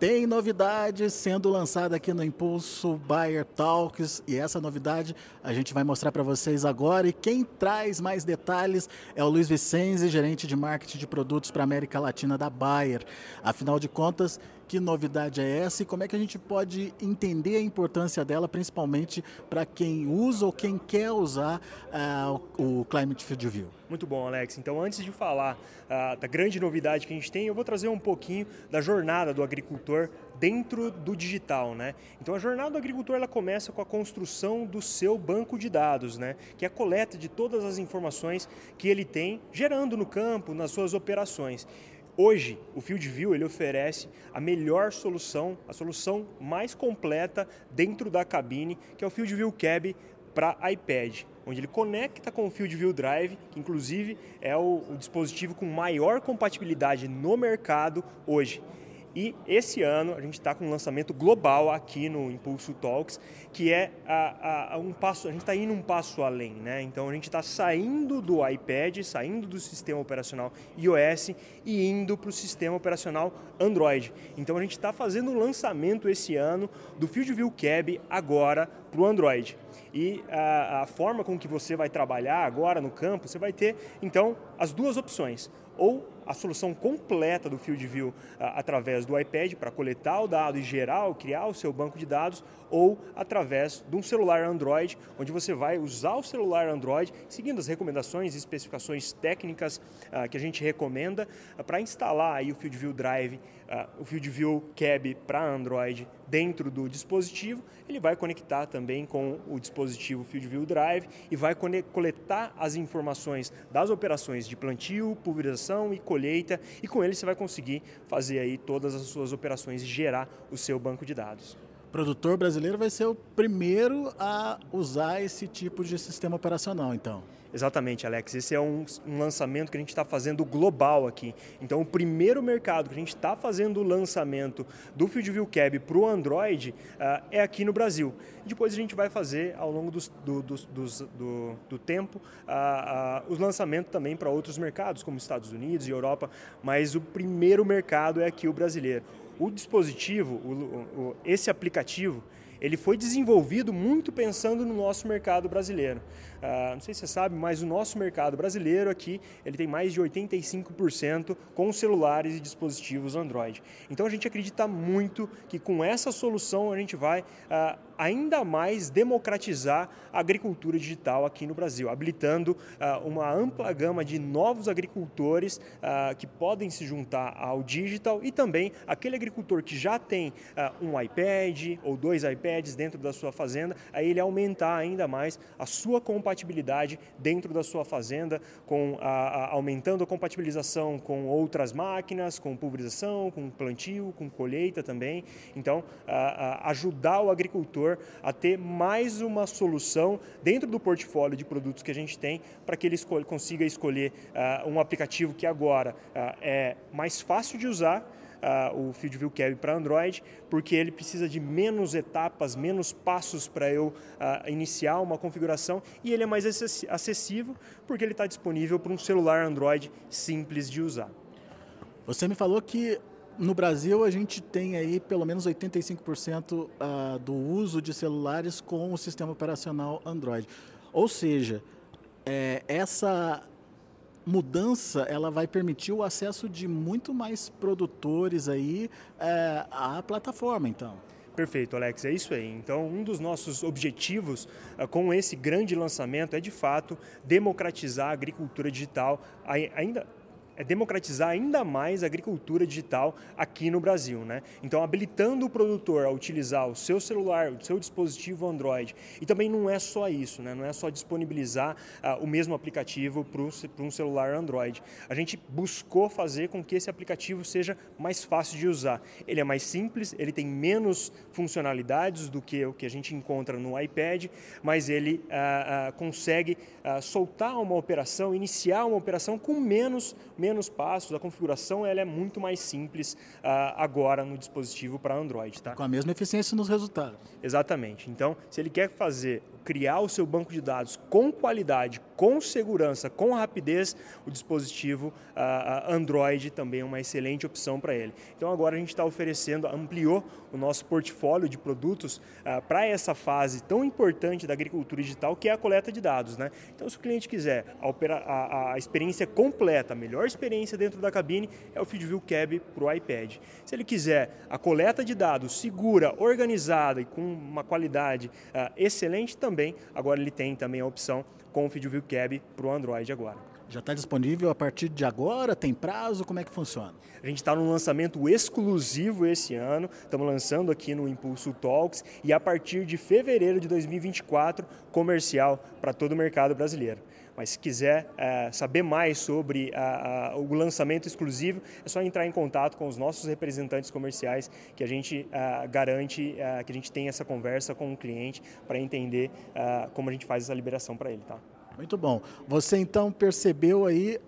Tem novidade sendo lançada aqui no Impulso Buyer Talks e essa novidade a gente vai mostrar para vocês agora. E quem traz mais detalhes é o Luiz Vicenzi, gerente de marketing de produtos para América Latina da Bayer. Afinal de contas, que novidade é essa e como é que a gente pode entender a importância dela, principalmente para quem usa ou quem quer usar uh, o Climate Field View? Muito bom, Alex. Então, antes de falar uh, da grande novidade que a gente tem, eu vou trazer um pouquinho da jornada do agricultor dentro do digital, né? Então a jornada do agricultor ela começa com a construção do seu banco de dados, né? Que é a coleta de todas as informações que ele tem gerando no campo, nas suas operações. Hoje, o FieldView ele oferece a melhor solução, a solução mais completa dentro da cabine, que é o FieldView Cab para iPad, onde ele conecta com o FieldView Drive, que inclusive é o, o dispositivo com maior compatibilidade no mercado hoje. E esse ano a gente está com um lançamento global aqui no Impulso Talks, que é a, a, a um passo, a gente está indo um passo além, né? Então a gente está saindo do iPad, saindo do sistema operacional iOS e indo para o sistema operacional Android. Então a gente está fazendo o um lançamento esse ano do FieldView Cab agora para o Android. E a, a forma com que você vai trabalhar agora no campo, você vai ter então as duas opções. Ou a solução completa do Field View através do iPad para coletar o dado e gerar, criar o seu banco de dados, ou através de um celular Android, onde você vai usar o celular Android, seguindo as recomendações e especificações técnicas uh, que a gente recomenda, uh, para instalar aí o Field View Drive, uh, o Field View Cab para Android dentro do dispositivo. Ele vai conectar também com o dispositivo Field View Drive e vai coletar as informações das operações de plantio, pulverização e colheita, e com ele você vai conseguir fazer aí todas as suas operações e gerar o seu banco de dados produtor brasileiro vai ser o primeiro a usar esse tipo de sistema operacional, então. Exatamente, Alex. Esse é um, um lançamento que a gente está fazendo global aqui. Então, o primeiro mercado que a gente está fazendo o lançamento do FieldView Cab para o Android uh, é aqui no Brasil. Depois a gente vai fazer, ao longo dos, do, do, do, do, tempo, uh, uh, os lançamentos também para outros mercados, como Estados Unidos e Europa, mas o primeiro mercado é aqui o brasileiro. O dispositivo, o, o, esse aplicativo, ele foi desenvolvido muito pensando no nosso mercado brasileiro. Uh, não sei se você sabe, mas o nosso mercado brasileiro aqui ele tem mais de 85% com celulares e dispositivos Android. Então a gente acredita muito que com essa solução a gente vai uh, ainda mais democratizar a agricultura digital aqui no Brasil, habilitando uh, uma ampla gama de novos agricultores que podem se juntar ao digital e também aquele agricultor que já tem um iPad ou dois iPads dentro da sua fazenda, aí ele aumentar ainda mais a sua compatibilidade dentro da sua fazenda, com a, a, aumentando a compatibilização com outras máquinas, com pulverização, com plantio, com colheita também. Então, a, ajudar o agricultor a ter mais uma solução dentro do portfólio de produtos que a gente tem para que ele escolha, consiga escolher um aplicativo que agora é mais fácil de usar uh, o FieldView Cab para Android, porque ele precisa de menos etapas, menos passos para eu uh, iniciar uma configuração e ele é mais acessível porque ele está disponível para um celular Android simples de usar. Você me falou que no Brasil a gente tem aí pelo menos 85% uh, do uso de celulares com o sistema operacional Android. Ou seja, é, essa mudança ela vai permitir o acesso de muito mais produtores aí é, à plataforma, então. Perfeito, Alex, é isso aí. Então, um dos nossos objetivos uh, com esse grande lançamento é, de fato, democratizar a agricultura digital, ainda é democratizar ainda mais a agricultura digital aqui no Brasil. Né? Então, habilitando o produtor a utilizar o seu celular, o seu dispositivo Android. E também não é só isso, né? não é só disponibilizar uh, o mesmo aplicativo para um celular Android. A gente buscou fazer com que esse aplicativo seja mais fácil de usar. Ele é mais simples, ele tem menos funcionalidades do que o que a gente encontra no iPad, mas ele uh, uh, consegue soltar uma operação, iniciar uma operação com menos, menos menos passos, a configuração ela é muito mais simples uh, agora no dispositivo para Android. Tá? Com a mesma eficiência nos resultados. Exatamente. Então, se ele quer fazer, criar o seu banco de dados com qualidade, com segurança, com rapidez, o dispositivo Android também é uma excelente opção para ele. Então agora a gente está oferecendo, ampliou o nosso portfólio de produtos uh, para essa fase tão importante da agricultura digital, que é a coleta de dados. Né? Então se o cliente quiser a, a, a experiência completa, a melhor experiência dentro da cabine, é o FieldView Cab para o iPad. Se ele quiser a coleta de dados segura, organizada e com uma qualidade uh, excelente, também agora ele tem também a opção com o FieldView Cab para o Android agora. Já está disponível a partir de agora? Tem prazo? Como é que funciona? A gente está num lançamento exclusivo esse ano. Estamos lançando aqui no Impulso Talks e a partir de fevereiro de 2024, comercial para todo o mercado brasileiro. Mas se quiser é, saber mais sobre a, a, o lançamento exclusivo, é só entrar em contato com os nossos representantes comerciais, que a gente a, é, garante é, que a gente tenha essa conversa com o cliente para entender é, como a gente faz essa liberação para ele. Tá? Muito bom. Você então percebeu aí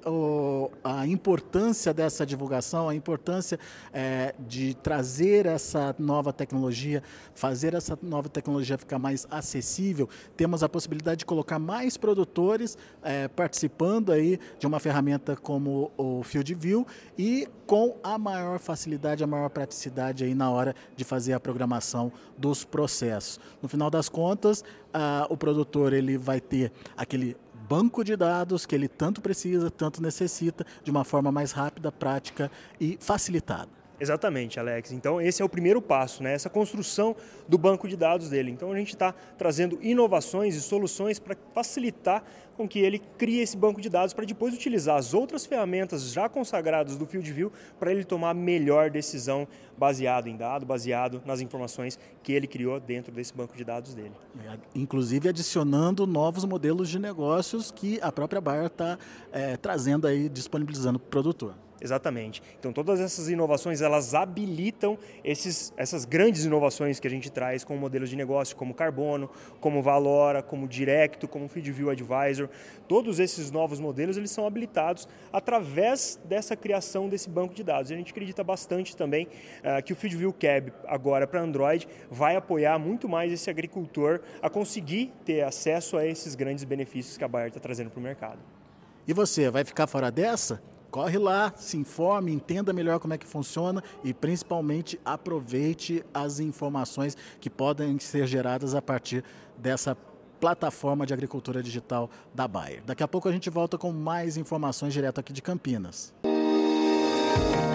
a importância dessa divulgação, a importância é, de trazer essa nova tecnologia, fazer essa nova tecnologia ficar mais acessível. Temos a possibilidade de colocar mais produtores é, participando aí de uma ferramenta como o Field View e com a maior facilidade, a maior praticidade aí na hora de fazer a programação dos processos. No final das contas, ah, o produtor ele vai ter aquele banco de dados que ele tanto precisa, tanto necessita, de uma forma mais rápida, prática e facilitada. Exatamente, Alex. Então, esse é o primeiro passo, né? essa construção do banco de dados dele. Então, a gente está trazendo inovações e soluções para facilitar com que ele crie esse banco de dados para depois utilizar as outras ferramentas já consagradas do FieldView para ele tomar a melhor decisão baseado em dado, baseado nas informações que ele criou dentro desse banco de dados dele. Inclusive adicionando novos modelos de negócios que a própria Bayer está é, trazendo aí, disponibilizando para o produtor. Exatamente. Então todas essas inovações elas habilitam esses, essas grandes inovações que a gente traz com modelos de negócio como Carbono, como Valora, como Directo, como FeedView Advisor. Todos esses novos modelos eles são habilitados através dessa criação desse banco de dados. A gente acredita bastante também uh, que o FeedView Cab agora para Android vai apoiar muito mais esse agricultor a conseguir ter acesso a esses grandes benefícios que a Bayer está trazendo para o mercado. E você, vai ficar fora dessa? Corre lá, se informe, entenda melhor como é que funciona e principalmente aproveite as informações que podem ser geradas a partir dessa plataforma de agricultura digital da Bayer. Daqui a pouco a gente volta com mais informações direto aqui de Campinas. Música